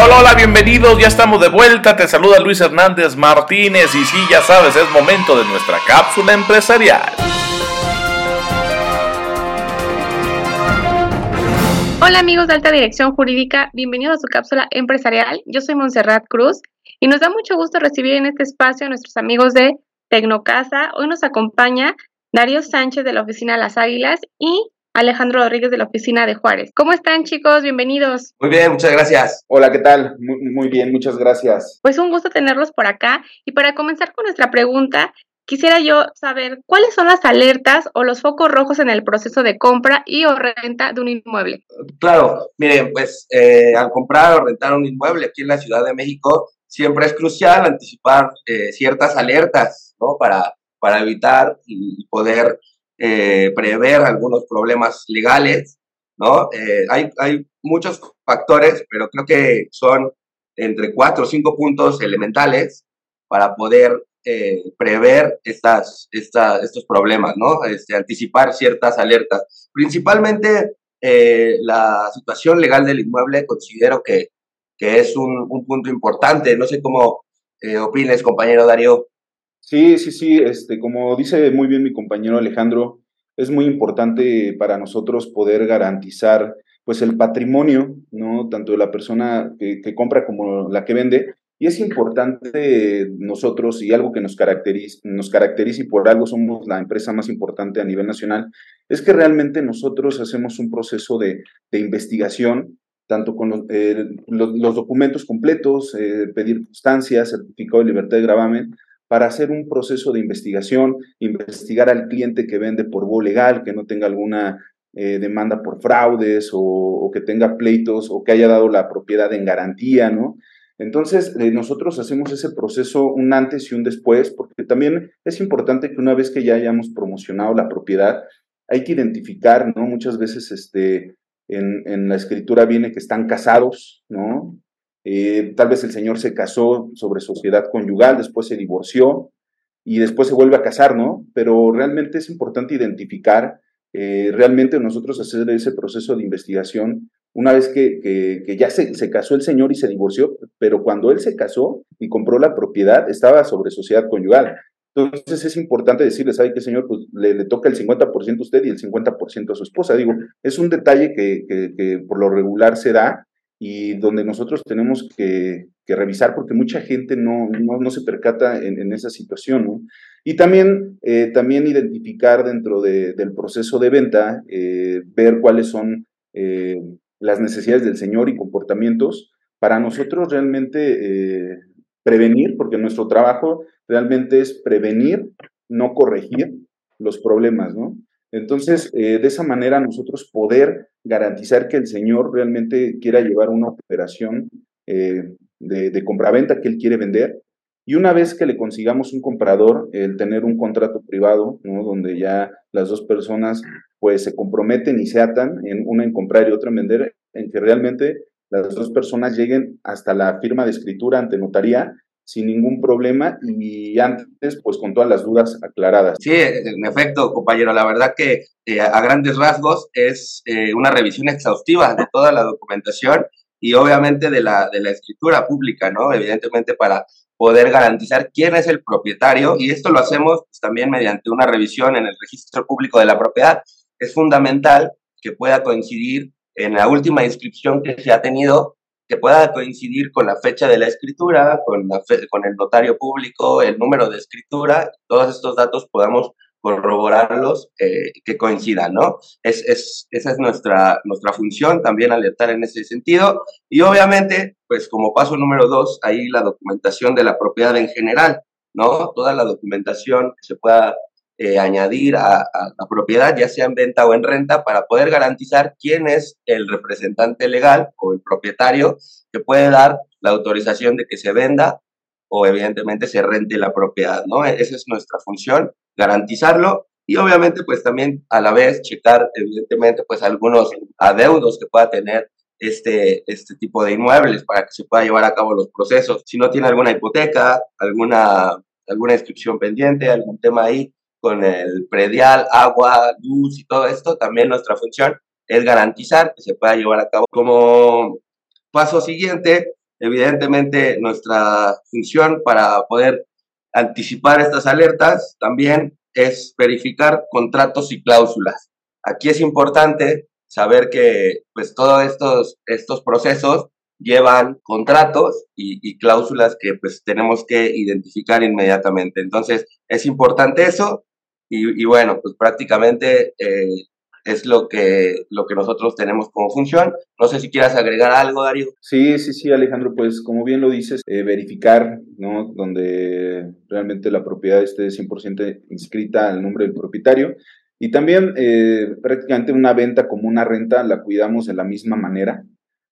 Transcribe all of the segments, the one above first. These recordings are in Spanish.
Hola, hola, bienvenidos, ya estamos de vuelta, te saluda Luis Hernández Martínez y sí, ya sabes, es momento de nuestra cápsula empresarial. Hola amigos de Alta Dirección Jurídica, bienvenidos a su cápsula empresarial. Yo soy Montserrat Cruz y nos da mucho gusto recibir en este espacio a nuestros amigos de Tecnocasa. Hoy nos acompaña Darío Sánchez de la oficina Las Águilas y Alejandro Rodríguez de la oficina de Juárez. ¿Cómo están chicos? Bienvenidos. Muy bien, muchas gracias. Hola, ¿qué tal? Muy, muy, bien, muchas gracias. Pues un gusto tenerlos por acá. Y para comenzar con nuestra pregunta, quisiera yo saber cuáles son las alertas o los focos rojos en el proceso de compra y o renta de un inmueble. Claro, miren, pues eh, al comprar o rentar un inmueble aquí en la Ciudad de México, siempre es crucial anticipar eh, ciertas alertas, ¿no? Para, para evitar y poder eh, prever algunos problemas legales, ¿no? Eh, hay, hay muchos factores, pero creo que son entre cuatro o cinco puntos elementales para poder eh, prever estas, estos problemas, ¿no? Este, anticipar ciertas alertas. Principalmente la situación legal del inmueble considero que, que es un, un punto importante. No sé cómo opines, compañero Darío. Sí, sí, sí, este, como dice muy bien mi compañero Alejandro, es muy importante para nosotros poder garantizar pues el patrimonio, ¿no? Tanto de la persona que, compra como la que vende. Y es importante nosotros, y algo que nos caracteriza, nos caracteriza y por algo somos la empresa más importante a nivel nacional, es que realmente nosotros hacemos un proceso de, investigación, tanto con los, eh, documentos completos, eh, pedir constancias, certificado de libertad de gravamen, para hacer un proceso de investigación, investigar al cliente que vende por voz legal, que no tenga alguna eh, demanda por fraudes o, que tenga pleitos o que haya dado la propiedad en garantía, ¿no? Entonces, eh, nosotros hacemos ese proceso un antes y un después, porque también es importante que una vez que ya hayamos promocionado la propiedad, hay que identificar, ¿no? Muchas veces este, en, en la escritura viene que están casados, ¿no? Eh, tal vez el señor se casó sobre sociedad conyugal, después se divorció y después se vuelve a casar, ¿no? Pero realmente es importante identificar, eh, realmente nosotros hacer ese proceso de investigación una vez que, ya se, se, casó el señor y se divorció, pero cuando él se casó y compró la propiedad, estaba sobre sociedad conyugal. Entonces es importante decirle, ¿sabe qué, señor? Pues le, le toca el 50% a usted y el 50% a su esposa. Digo, es un detalle que, que por lo regular se da y donde nosotros tenemos que, revisar porque mucha gente no, no, se percata en, esa situación, ¿no? Y también, eh, también identificar dentro del proceso de venta, eh, ver cuáles son eh, las necesidades del señor y comportamientos para nosotros realmente prevenir, porque nuestro trabajo realmente es prevenir, no corregir los problemas, ¿no? Entonces, de esa manera nosotros poder garantizar que el señor realmente quiera llevar una operación eh, de, de compraventa que él quiere vender. Y una vez que le consigamos un comprador, el tener un contrato privado, ¿no? donde ya las dos personas pues se comprometen y se atan, en una en comprar y otra en vender, en que realmente las dos personas lleguen hasta la firma de escritura ante notaría sin ningún problema y antes, pues con todas las dudas aclaradas. Sí, en efecto, compañero, la verdad que eh, a grandes rasgos es eh, una revisión exhaustiva de toda la documentación y obviamente de la, de la escritura pública, ¿no? Evidentemente para poder garantizar quién es el propietario y esto lo hacemos pues, también mediante una revisión en el registro público de la propiedad. Es fundamental que pueda coincidir en la última inscripción que se ha tenido que pueda coincidir con la fecha de la escritura, con, la con el notario público, el número de escritura, todos estos datos podamos corroborarlos, eh, que coincidan, ¿no? Es, es, esa es nuestra, nuestra función, también alertar en ese sentido. Y obviamente, pues como paso número dos, ahí la documentación de la propiedad en general, ¿no? Toda la documentación que se pueda eh, añadir a, la propiedad, ya sea en venta o en renta, para poder garantizar quién es el representante legal o el propietario que puede dar la autorización de que se venda o evidentemente se rente la propiedad, ¿no? E-, esa es nuestra función, garantizarlo y obviamente pues también a la vez checar evidentemente pues algunos adeudos que pueda tener este, este tipo de inmuebles para que se pueda llevar a cabo los procesos. Si no tiene alguna hipoteca, alguna, alguna inscripción pendiente, algún tema ahí, con el predial, agua, luz y todo esto, también nuestra función es garantizar que se pueda llevar a cabo. Como paso siguiente, Evidentemente, nuestra función para poder anticipar estas alertas también es verificar contratos y cláusulas. Aquí es importante saber que pues todos estos, estos procesos llevan contratos y, cláusulas que pues tenemos que identificar inmediatamente. Entonces, es importante eso y, bueno, pues prácticamente eh, es lo que, lo que nosotros tenemos como función. No sé si quieras agregar algo, Darío. Sí, sí, sí, Alejandro, pues como bien lo dices, eh, verificar, ¿no? Donde realmente la propiedad esté 100% inscrita al nombre del propietario. Y también eh, prácticamente una venta como una renta la cuidamos de la misma manera,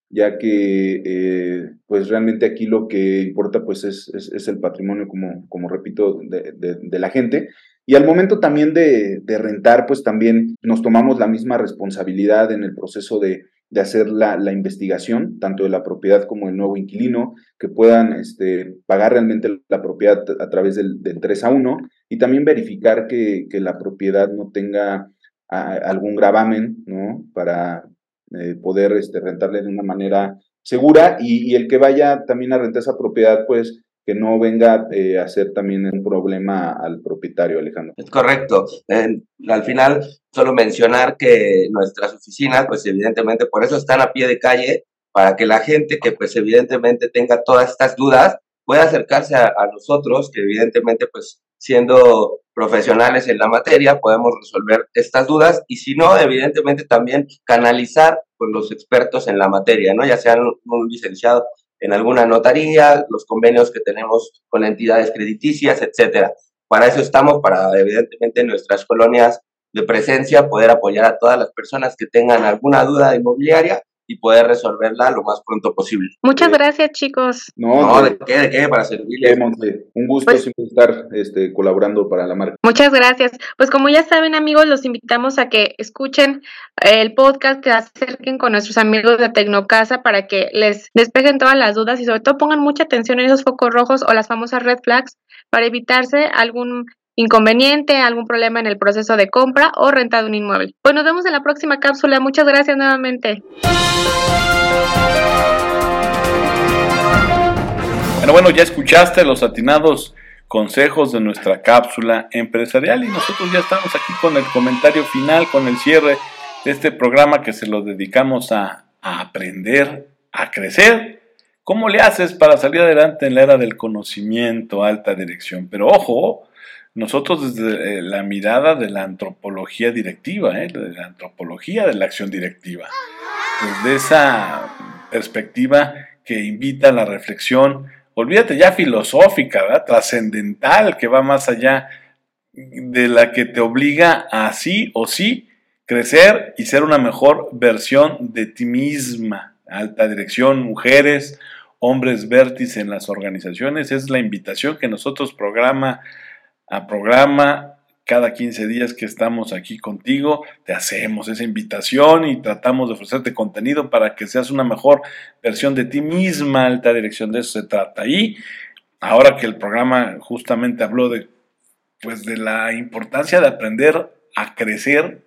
ya que eh, pues realmente aquí lo que importa pues es, es, el patrimonio, como, como repito, de, de, la gente. Y al momento también de, de, rentar, pues también nos tomamos la misma responsabilidad en el proceso de, de hacer la, la, investigación, tanto de la propiedad como del nuevo inquilino, que puedan este, pagar realmente la propiedad a través del, del 3 a 1 y también verificar que, que la propiedad no tenga algún gravamen, ¿no? Para, eh, poder este, rentarle de una manera segura y, el que vaya también a rentar esa propiedad, pues que no venga eh, a ser también un problema al propietario, Alejandro. Es correcto. al final, solo mencionar que nuestras oficinas, pues evidentemente por eso están a pie de calle, para que la gente que pues evidentemente tenga todas estas dudas pueda acercarse a, nosotros, que evidentemente pues siendo profesionales en la materia, podemos resolver estas dudas y si no, evidentemente también canalizar con los expertos en la materia, ¿no? Ya sean un licenciado en alguna notaría, los convenios que tenemos con entidades crediticias, etcétera. Para eso estamos, para evidentemente en nuestras colonias de presencia poder apoyar a todas las personas que tengan alguna duda inmobiliaria y poder resolverla lo más pronto posible. Muchas gracias, chicos. No, de, qué, de qué, para servirles. Un gusto pues siempre estar este, colaborando para la marca. Muchas gracias. Pues como ya saben, amigos, los invitamos a que escuchen el podcast, que acerquen con nuestros amigos de Tecnocasa para que les despejen todas las dudas y sobre todo pongan mucha atención en esos focos rojos o las famosas red flags para evitarse algún inconveniente, algún problema en el proceso de compra o renta de un inmueble. Pues nos vemos en la próxima cápsula. Muchas gracias nuevamente. Bueno, bueno, ya escuchaste los atinados consejos de nuestra cápsula empresarial y nosotros ya estamos aquí con el comentario final, con el cierre de este programa que se lo dedicamos a, a aprender, a crecer. ¿Cómo le haces para salir adelante en la era del conocimiento, alta dirección? Pero ojo, nosotros desde eh, la mirada de la antropología directiva, ¿eh? de la antropología de la acción directiva, desde esa perspectiva que invita a la reflexión, olvídate ya filosófica, trascendental, que va más allá de la que te obliga a sí o sí crecer y ser una mejor versión de ti misma. Alta dirección, mujeres, hombres vértices en las organizaciones, es la invitación que nosotros programa a programa. Cada 15 días que estamos aquí contigo, te hacemos esa invitación y tratamos de ofrecerte contenido para que seas una mejor versión de ti misma. Alta dirección de eso se trata. Y ahora que el programa justamente habló de, pues, de la importancia de aprender a crecer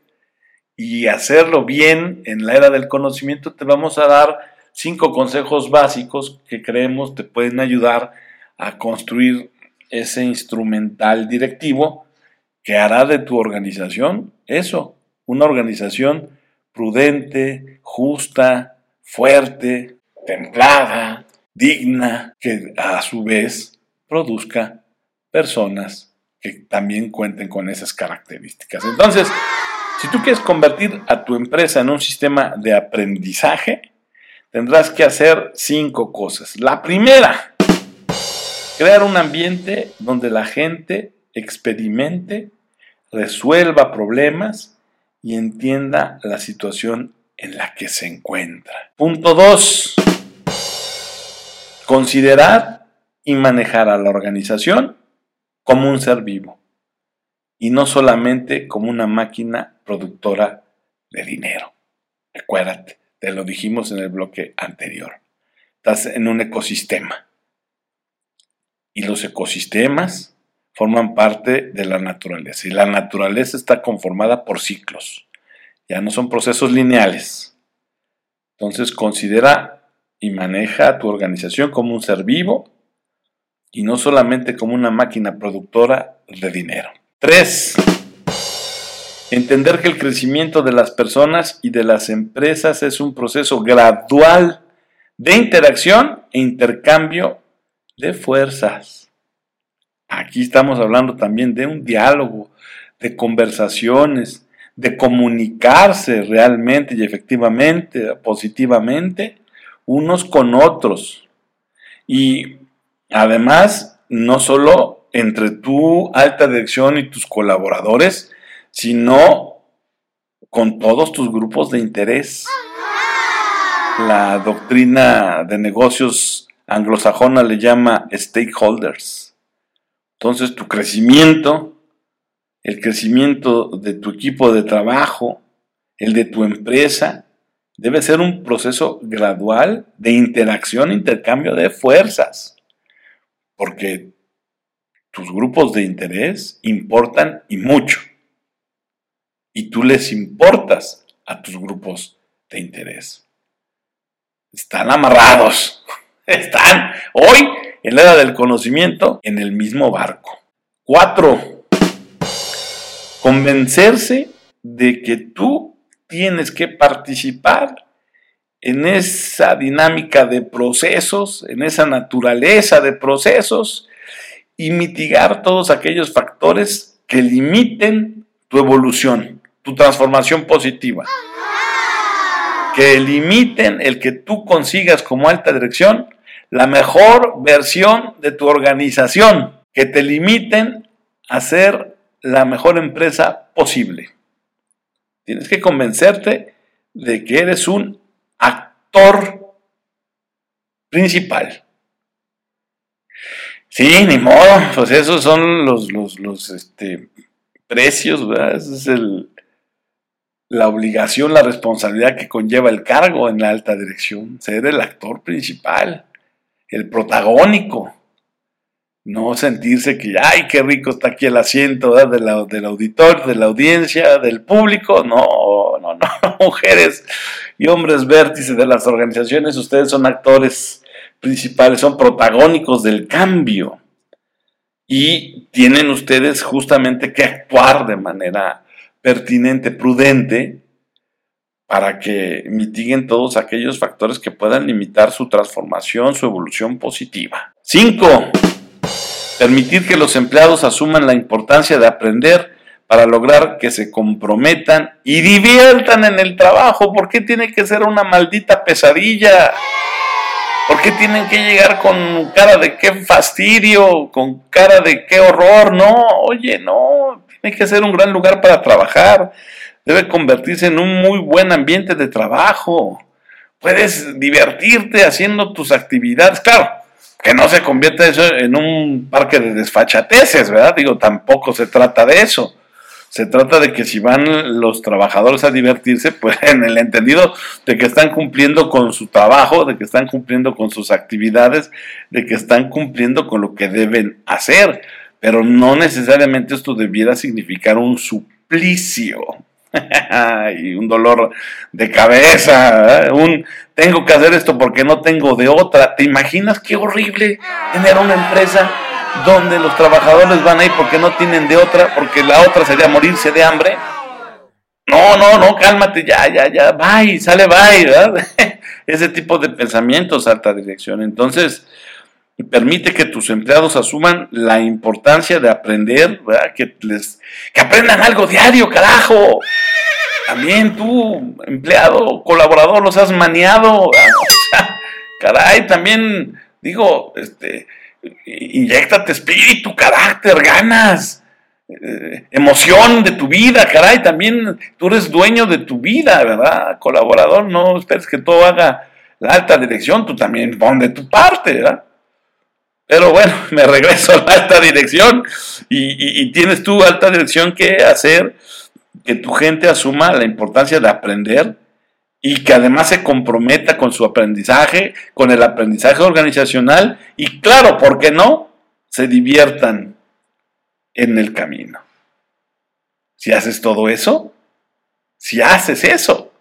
y hacerlo bien en la era del conocimiento, te vamos a dar cinco consejos básicos que creemos te pueden ayudar a construir ese instrumental directivo que hará de tu organización eso, una organización prudente, justa, fuerte, templada, digna, que a su vez produzca personas que también cuenten con esas características. Entonces, si tú quieres convertir a tu empresa en un sistema de aprendizaje, tendrás que hacer cinco cosas. La primera, Crear un ambiente donde la gente experimente, resuelva problemas y entienda la situación en la que se encuentra. Punto 2. Considerar y manejar a la organización como un ser vivo y no solamente como una máquina productora de dinero. Recuérdate, te lo dijimos en el bloque anterior. Estás en un ecosistema y los ecosistemas forman parte de la naturaleza. Y la naturaleza está conformada por ciclos. Ya no son procesos lineales. Entonces considera y maneja tu organización como un ser vivo y no solamente como una máquina productora de dinero. 3. Entender que el crecimiento de las personas y de las empresas es un proceso gradual de interacción e intercambio de fuerzas. Aquí estamos hablando también de un diálogo, de conversaciones, de comunicarse realmente y efectivamente, positivamente, unos con otros. Y además, no solo entre tu alta dirección y tus colaboradores, sino con todos tus grupos de interés. La doctrina de negocios anglosajona le llama stakeholders. Entonces tu crecimiento, el crecimiento de tu equipo de trabajo, el de tu empresa, debe ser un proceso gradual de interacción, intercambio de fuerzas, porque tus grupos de interés importan y mucho, y tú les importas a tus grupos de interés. Están amarrados, están hoy en la era del conocimiento en el mismo barco. Cuatro, convencerse de que tú tienes que participar en esa dinámica de procesos, en esa naturaleza de procesos y mitigar todos aquellos factores que limiten tu evolución, tu transformación positiva. Que limiten el que tú consigas como alta dirección la mejor versión de tu organización, que te limiten a ser la mejor empresa posible. Tienes que convencerte de que eres un actor principal. Sí, ni modo, pues esos son los, los, este, precios, ¿verdad? Esa es el, la obligación, la responsabilidad que conlleva el cargo en la alta dirección, ser el actor principal, el protagónico. No sentirse que, ay, qué rico está aquí el asiento del auditor, de la audiencia, del público. No, no, no. Mujeres y hombres vértices de las organizaciones, ustedes son actores principales, son protagónicos del cambio. Y tienen ustedes justamente que actuar de manera pertinente, prudente, para que mitiguen todos aquellos factores que puedan limitar su transformación, su evolución positiva. 5. Permitir que los empleados asuman la importancia de aprender para lograr que se comprometan y diviertan en el trabajo. ¿Por qué tiene que ser una maldita pesadilla? ¿Por qué tienen que llegar con cara de qué fastidio, con cara de qué horror? No, oye, no, tiene que ser un gran lugar para trabajar. Debe convertirse en un muy buen ambiente de trabajo. Puedes divertirte haciendo tus actividades. Claro, que no se convierta eso en un parque de desfachateces, ¿verdad? Digo, tampoco se trata de eso. Se trata de que si van los trabajadores a divertirse, pues en el entendido de que están cumpliendo con su trabajo, de que están cumpliendo con sus actividades, de que están cumpliendo con lo que deben hacer. Pero no necesariamente esto debiera significar un suplicio. y un dolor de cabeza, ¿eh? un tengo que hacer esto porque no tengo de otra. ¿Te imaginas qué horrible tener una empresa donde los trabajadores van ahí porque no tienen de otra, porque la otra sería morirse de hambre? No, no, no, cálmate, ya, ya, ya, bye, sale bye. Ese tipo de pensamientos, alta dirección. Entonces, permite que tus empleados asuman la importancia de aprender, ¿verdad? Que, les, que aprendan algo diario, carajo. También tú, empleado, colaborador, los has maniado. caray, también, digo, este, inyectate espíritu, carácter, ganas, eh, emoción de tu vida, caray, también tú eres dueño de tu vida, ¿verdad? Colaborador, no esperes que todo haga la alta dirección, tú también pon de tu parte, ¿verdad? Pero bueno, me regreso a la alta dirección y, tienes tú alta dirección que hacer que tu gente asuma la importancia de aprender y que además se comprometa con su aprendizaje, con el aprendizaje organizacional y claro, ¿por qué no? Se diviertan en el camino. Si haces todo eso, si haces eso,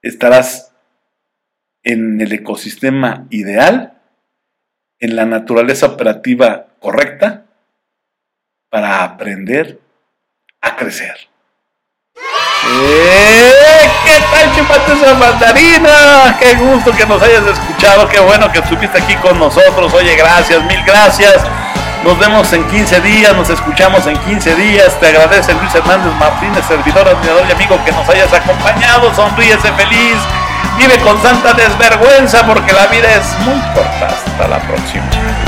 estarás en el ecosistema ideal, en la naturaleza operativa correcta, para aprender a crecer. ¡Eh! ¿Qué tal, chupate esa mandarina? Qué gusto que nos hayas escuchado, qué bueno que estuviste aquí con nosotros. Oye, gracias, mil gracias. Nos vemos en 15 días, nos escuchamos en 15 días. Te agradece Luis Hernández Martínez, servidor, admirador y amigo que nos hayas acompañado. Sonríese feliz, vive con santa desvergüenza porque la vida es muy corta. Hasta la próxima.